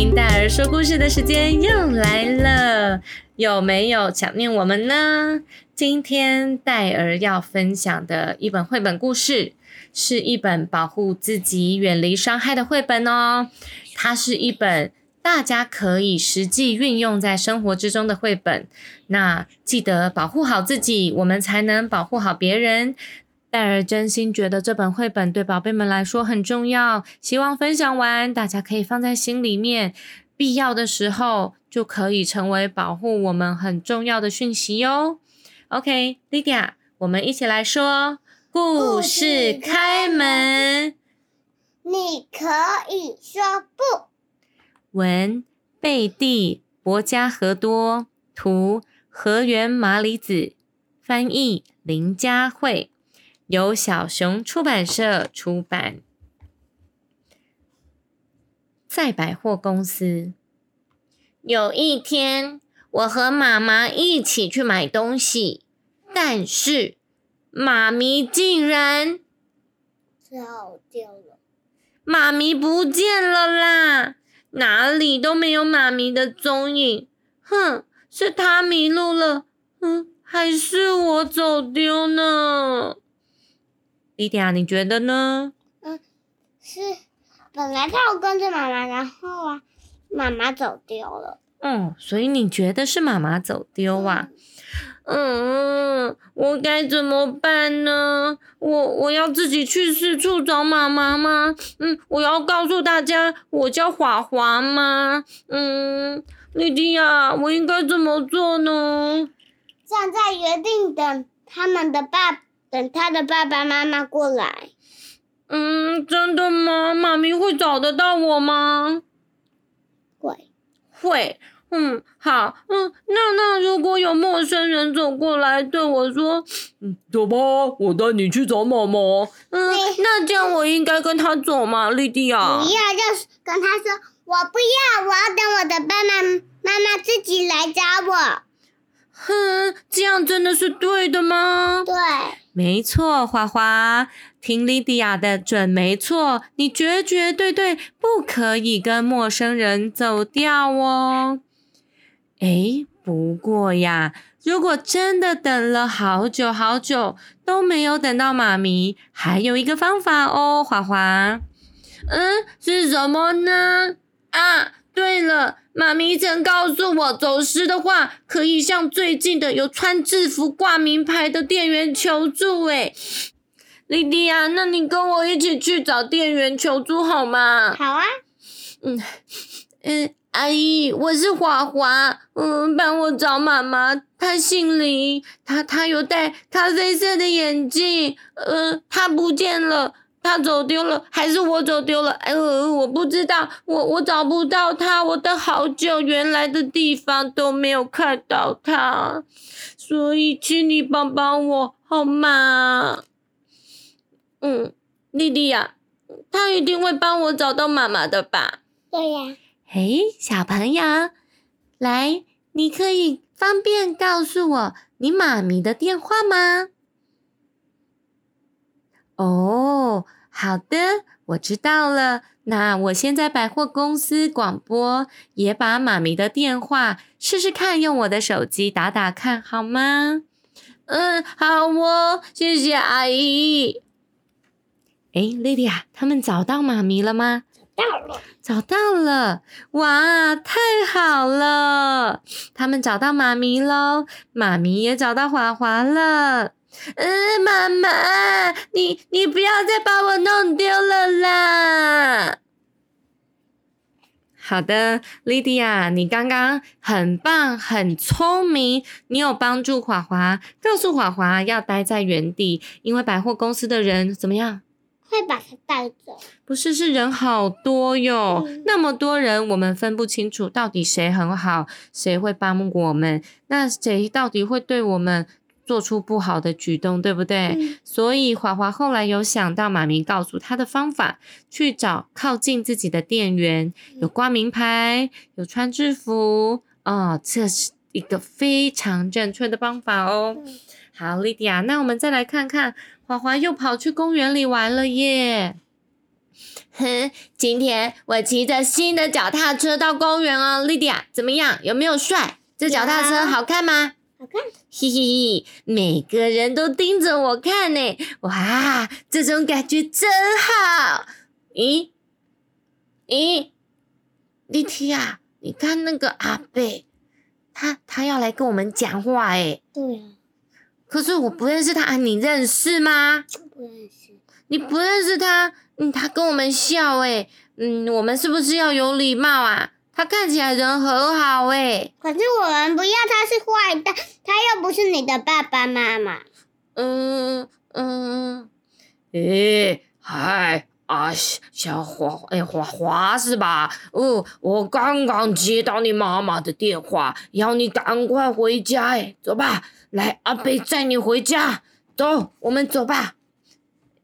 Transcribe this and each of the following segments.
听戴儿说故事的时间又来了，有没有想念我们呢？今天戴儿要分享的一本绘本故事，是一本保护自己、远离伤害的绘本哦。它是一本大家可以实际运用在生活之中的绘本。那记得保护好自己，我们才能保护好别人。戴尔真心觉得这本绘本对宝贝们来说很重要，希望分享完大家可以放在心里面，必要的时候就可以成为保护我们很重要的讯息哟。OK，Lydia，我们一起来说故事开门。你可以说不。文贝蒂·博加和多，图河原麻里子，翻译林佳慧，由小熊出版社出版。在百货公司，有一天，我和妈妈一起去买东西，但是妈咪竟然走掉了。妈咪不见了啦！哪里都没有妈咪的踪影。哼，是她迷路了，嗯，还是我走丢呢？莉迪亚，你觉得呢？嗯是本来他要跟着妈妈，然后啊，妈妈走丢了。嗯，所以你觉得是妈妈走丢啊？嗯，我该怎么办呢？我我要自己去四处找妈妈吗？嗯，我要告诉大家我叫华华吗？嗯，莉迪亚，我应该怎么做呢？站在原地等他们的爸，等他的爸爸妈妈过来。嗯，真的吗？妈咪会找得到我吗？会，会。嗯，好，嗯，那那如果有陌生人走过来对我说，嗯，走吧，我带你去找妈妈。嗯，那这样我应该跟他走吗，莉迪亚？不要，就是跟他说，我不要，我要等我的爸爸妈妈自己来找我。哼，这样真的是对的吗？对，没错，花花，听莉迪亚的准没错，你绝绝对对不可以跟陌生人走掉哦。诶，不过呀，如果真的等了好久好久都没有等到妈咪，还有一个方法哦，花花。嗯，是什么呢？啊，对了，妈咪曾告诉我，走失的话可以向最近的有穿制服、挂名牌的店员求助。诶，莉迪亚，那你跟我一起去找店员求助好吗？好啊。嗯嗯。阿姨，我是华华，嗯，帮我找妈妈。她姓林，她她有戴咖啡色的眼镜，呃，她不见了，她走丢了，还是我走丢了？哎呦，我不知道，我我找不到他，我等好久，原来的地方都没有看到他，所以请你帮帮我好吗？嗯，莉莉亚，他一定会帮我找到妈妈的吧？对呀。哎，小朋友，来，你可以方便告诉我你妈咪的电话吗？哦，好的，我知道了。那我先在百货公司广播，也把妈咪的电话试试看，用我的手机打打看，好吗？嗯，好哦，谢谢阿姨。哎，莉莉亚，他们找到妈咪了吗？到了，找到了！哇，太好了！他们找到妈咪喽，妈咪也找到华华了。嗯，妈妈，你你不要再把我弄丢了啦！好的，莉迪亚，你刚刚很棒，很聪明，你有帮助华华，告诉华华要待在原地，因为百货公司的人怎么样？会把他带走。不是，是人好多哟，嗯那么多人，我们分不清楚到底谁很好，谁会帮我们，那谁到底会对我们做出不好的举动，对不对？嗯所以华华后来有想到妈咪告诉他的方法，去找靠近自己的店员，有挂名牌，有穿制服，哦，这是一个非常正确的方法哦。嗯好，莉迪亚，那我们再来看看，华华又跑去公园里玩了耶。哼，今天我骑着新的脚踏车到公园哦，莉迪亚，怎么样？有没有帅？这脚踏车好看吗？好看。嘿嘿嘿，每个人都盯着我看呢，哇，这种感觉真好。咦咦，丽缇啊，你看那个阿贝，他他要来跟我们讲话哎，对啊，可是我不认识他，啊你认识吗？不认识。你不认识他，嗯，他跟我们笑诶，嗯，我们是不是要有礼貌啊？他看起来人很好诶，可是我们不要他是坏蛋，他又不是你的爸爸妈妈。嗯嗯，诶，嗨啊，小小华，哎，华华是吧？哦，我刚刚接到你妈妈的电话，要你赶快回家，哎，走吧，来，阿贝载你回家，走，我们走吧。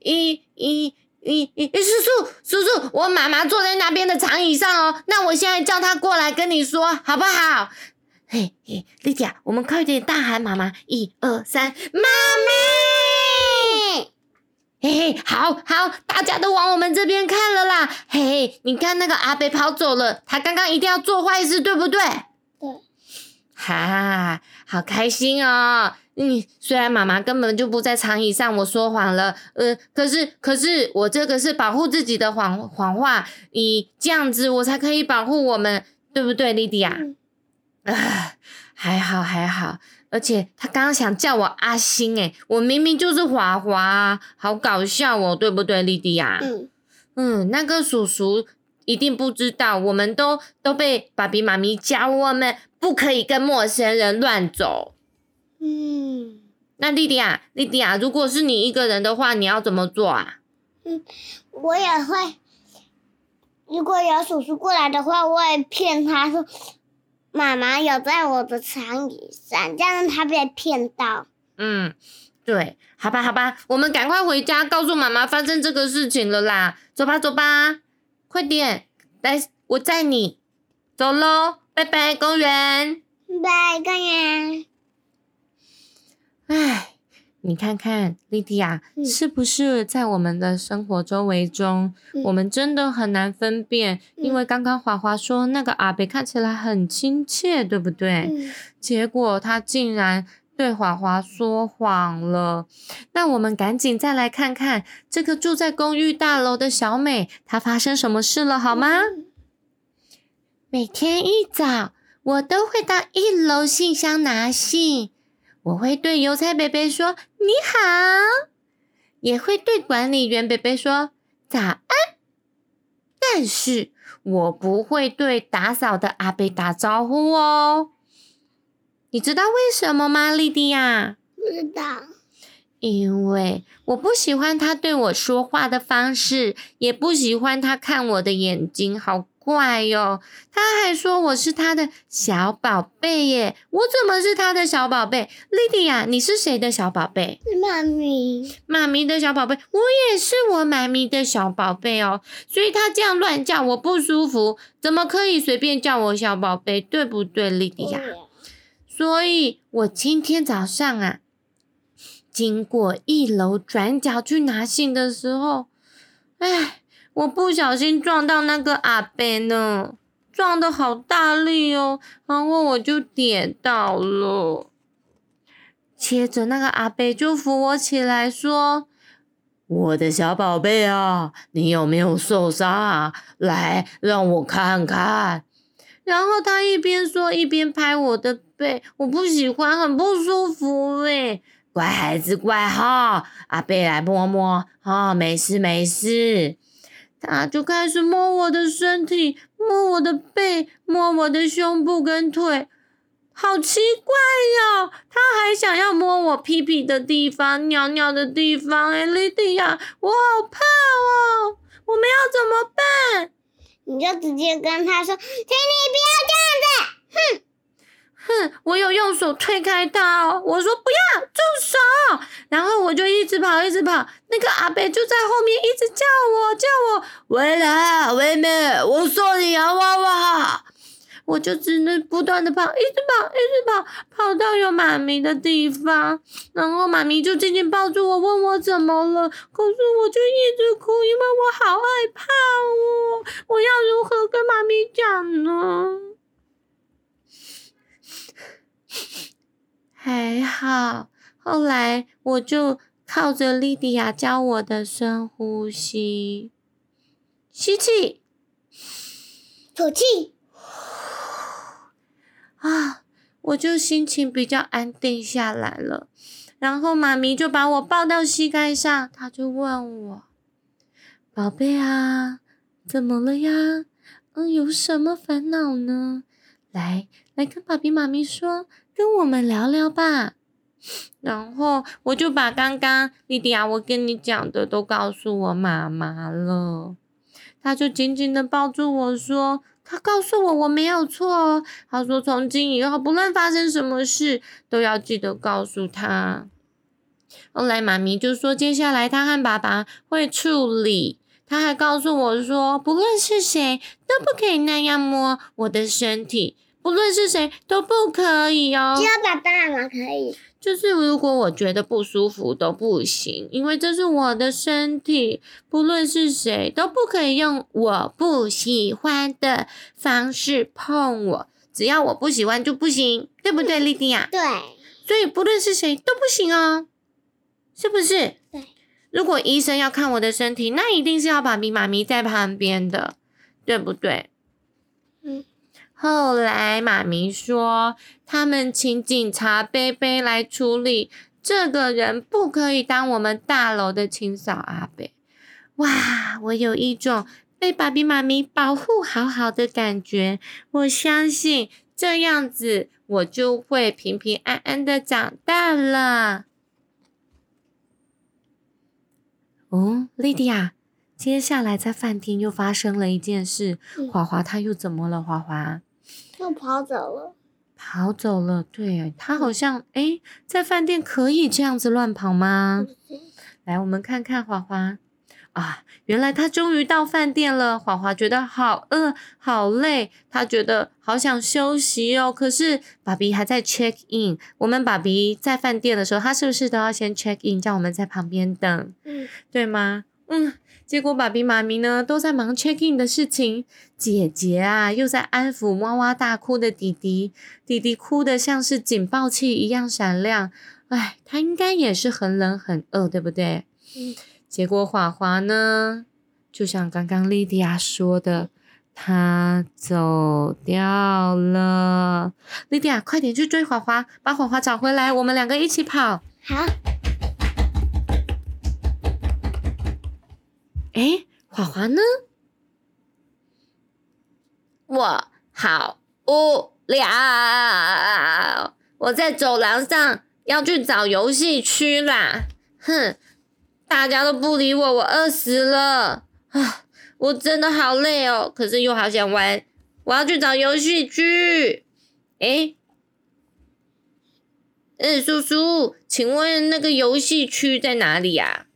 一一一一，叔叔叔叔，我妈妈坐在那边的长椅上哦，那我现在叫她过来跟你说，好不好？嘿嘿，丽姐，我们快点大喊妈妈，一二三，妈咪！嘿嘿，好好，大家都往我们这边看了啦。嘿嘿，你看那个阿北跑走了，他刚刚一定要做坏事，对不对？对。哈，好开心哦！嗯，虽然妈妈根本就不在长椅上，我说谎了，呃，可是可是我这个是保护自己的谎谎话，你这样子我才可以保护我们，对不对，莉迪亚？嗯啊，还好还好，而且他刚刚想叫我阿星，诶，我明明就是华华啊，好搞笑哦，对不对，莉迪亚？嗯，嗯，那个叔叔一定不知道，我们都都被爸比妈咪教我们不可以跟陌生人乱走。嗯，那莉迪亚，莉迪亚，如果是你一个人的话，你要怎么做啊？嗯我也会。如果有叔叔过来的话，我也骗他说妈妈有在我的长椅上，这样他被骗到。嗯，对，好吧，好吧，我们赶快回家，告诉妈妈发生这个事情了啦。走吧，走吧，快点，来，我载你，走喽，拜拜，公园。拜，公园。唉，你看看，莉迪亚，嗯是不是在我们的生活周围中，嗯我们真的很难分辨？因为刚刚华华说那个阿北看起来很亲切，对不对？嗯结果他竟然对华华说谎了。那我们赶紧再来看看这个住在公寓大楼的小美，她发生什么事了，好吗？每天一早，我都会到一楼信箱拿信。我会对邮差贝贝说“你好”，也会对管理员贝贝说“早安”。但是我不会对打扫的阿贝打招呼哦。你知道为什么吗，莉迪亚？不知道。因为我不喜欢他对我说话的方式，也不喜欢他看我的眼睛，好怪哟、他还说我是他的小宝贝耶，我怎么是他的小宝贝？莉迪亚，你是谁的小宝贝？是妈咪。妈咪的小宝贝，我也是我妈咪的小宝贝哦。所以他这样乱叫我不舒服，怎么可以随便叫我小宝贝？对不对，莉迪亚？所以我今天早上啊，经过一楼转角去拿信的时候，哎，我不小心撞到那个阿伯呢，撞的好大力哦，然后我就跌倒了。接着那个阿伯就扶我起来说：“我的小宝贝啊，你有没有受伤啊？来，让我看看。”然后他一边说一边拍我的背，我不喜欢，很不舒服诶。乖孩子，乖哈，阿贝来摸摸，哈、没事没事。他就开始摸我的身体，摸我的背，摸我的胸部跟腿。好奇怪哟！他还想要摸我屁屁的地方、尿尿的地方。哎，莉迪亚，我好怕哦！我们要怎么办？你就直接跟他说：“请你不要这样子！”我有用手推开他。我说不要，住手！然后我就一直跑，一直跑。那个阿北就在后面一直叫我，叫我回来，妹妹，我送你洋娃娃。我就只能不断的跑，一直跑，一直跑，跑到有妈咪的地方，然后妈咪就紧紧抱住我，问我怎么了。可是我就一直哭，因为我好害怕哦。我要如何跟妈咪讲呢？还好，后来我就靠着莉迪亚教我的深呼吸，吸气，吐气。啊，我就心情比较安定下来了。然后妈咪就把我抱到膝盖上，她就问我：“宝贝啊，怎么了呀？嗯，有什么烦恼呢？来，来跟爸比妈咪说，跟我们聊聊吧。”然后我就把刚刚莉迪亚我跟你讲的都告诉我妈妈了，她就紧紧的抱住我说。他告诉我我没有错哦。他说从今以后不论发生什么事都要记得告诉他。后来妈咪就说接下来他和爸爸会处理。他还告诉我说不论是谁都不可以那样摸我的身体，不论是谁都不可以哦。只有爸爸妈妈可以。就是如果我觉得不舒服都不行，因为这是我的身体，不论是谁都不可以用我不喜欢的方式碰我，只要我不喜欢就不行，对不对，莉迪亚？对。所以不论是谁都不行哦，是不是？对。如果医生要看我的身体，那一定是要爸比妈咪在旁边的，对不对？嗯。后来妈咪说，他们请警察贝贝来处理。这个人不可以当我们大楼的清扫阿贝。哇，我有一种被爸比妈咪保护好好的感觉。我相信这样子，我就会平平安安的长大了。哦，莉迪亚，接下来在饭店又发生了一件事。华华他又怎么了？华华？又跑走了，跑走了。对他好像哎，在饭店可以这样子乱跑吗？来，我们看看华华啊，原来他终于到饭店了。华华觉得好饿，好累，他觉得好想休息哦。可是爸比还在 check in。我们爸比在饭店的时候，他是不是都要先 check in，叫我们在旁边等？嗯，对吗？嗯。结果爸比妈咪呢都在忙 check in 的事情，姐姐啊又在安抚哇哇大哭的弟弟，弟弟哭得像是警报器一样闪亮，哎，他应该也是很冷很饿，对不对？嗯。结果华华呢，就像刚刚莉迪亚说的，他走掉了。莉迪亚，快点去追华华，把华华找回来，我们两个一起跑。好。哎，华华呢？我好无聊，我在走廊上要去找游戏区啦。哼，大家都不理我，我饿死了啊！我真的好累哦，可是又好想玩。我要去找游戏区。哎，嗯，叔叔，请问那个游戏区在哪里呀？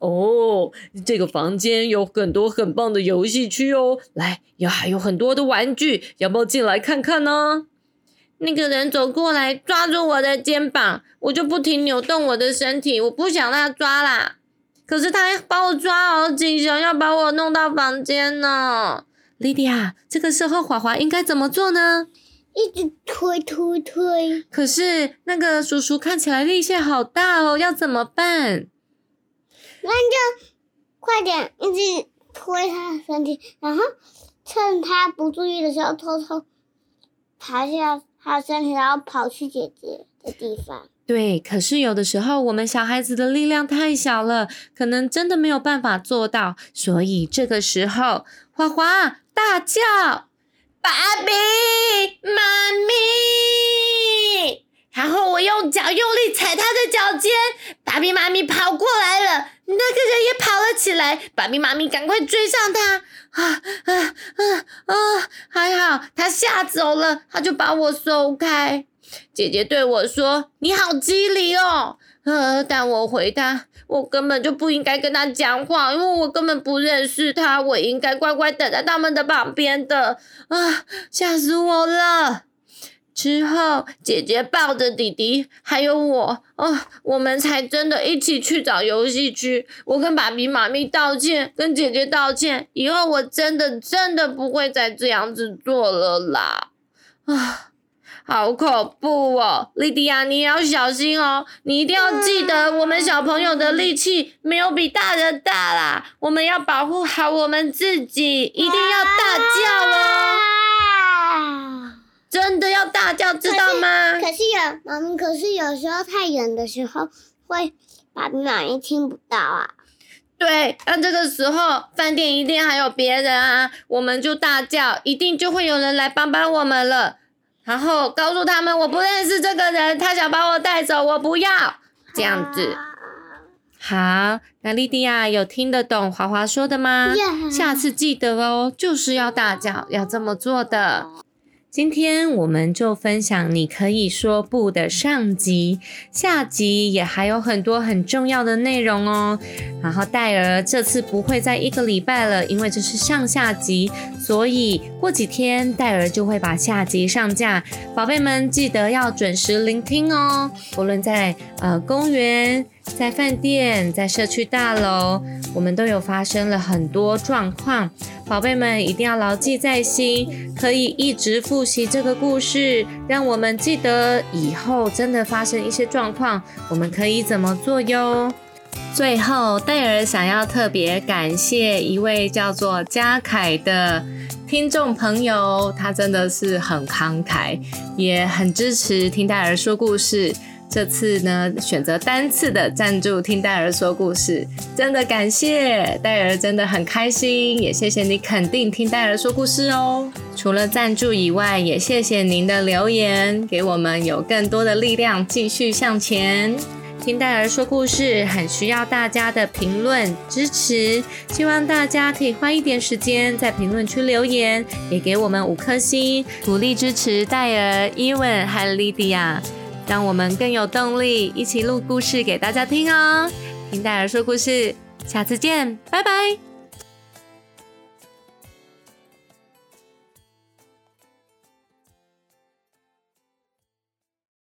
哦，这个房间有很多很棒的游戏区哦，来，有还有很多的玩具，要不要进来看看呢？那个人走过来，抓住我的肩膀，我就不停扭动我的身体，我不想让他抓啦。可是他把我抓好紧，想要把我弄到房间呢。莉迪亚，这个时候华华应该怎么做呢？一直推推推。可是那个叔叔看起来力气好大哦，要怎么办？那就快点一直推他的身体，然后趁他不注意的时候偷偷爬下他的身体，然后跑去姐姐的地方。对，可是有的时候我们小孩子的力量太小了，可能真的没有办法做到。所以这个时候，花花大叫：“爸比妈咪，然后我用脚用力踩他的脚尖，爸比妈咪跑过来了，那个人也跑了起来，爸比妈咪赶快追上他，啊啊啊啊！还好他吓走了，他就把我松开。姐姐对我说：“你好机灵哦。”呃，但我回答：“我根本就不应该跟他讲话，因为我根本不认识他，我应该乖乖等在他们的旁边的。”啊，吓死我了！之后，姐姐抱着弟弟还有我，哦，我们才真的一起去找游戏区。我跟爸比妈咪道歉，跟姐姐道歉，以后我真的真的不会再这样子做了啦。啊！好恐怖哦，莉迪亚，你也要小心哦！你一定要记得，我们小朋友的力气没有比大人大啦。我们要保护好我们自己，一定要大叫哦！真的要大叫，知道吗？可是有妈咪，可是有时候太远的时候，会把妈咪听不到啊。对，那这个时候饭店一定还有别人啊，我们就大叫，一定就会有人来帮帮我们了。然后告诉他们我不认识这个人，他想把我带走，我不要这样子。好，那莉迪亚有听得懂华华说的吗？下次记得哦，就是要大叫，要这么做的。今天我们就分享你可以说不的上集，下集也还有很多很重要的内容哦。然后戴尔这次不会在一个礼拜了，因为这是上下集，所以过几天戴尔就会把下集上架。宝贝们记得要准时聆听哦。无论在呃公园、在饭店、在社区大楼，我们都有发生了很多状况。宝贝们一定要牢记在心，可以一直复习这个故事，让我们记得以后真的发生一些状况，我们可以怎么做哟。最后，戴尔想要特别感谢一位叫做嘉凯的听众朋友，他真的是很慷慨，也很支持听戴尔说故事。这次呢，选择单次的赞助听戴尔说故事，真的感谢戴尔，真的很开心，也谢谢你肯定听戴尔说故事哦。除了赞助以外，也谢谢您的留言，给我们有更多的力量继续向前。听戴尔说故事很需要大家的评论支持，希望大家可以花一点时间在评论区留言，也给我们五颗星，鼓励支持戴尔、伊文和莉迪亚。让我们更有动力，一起录故事给大家听哦！听戴尔说故事，下次见，拜拜。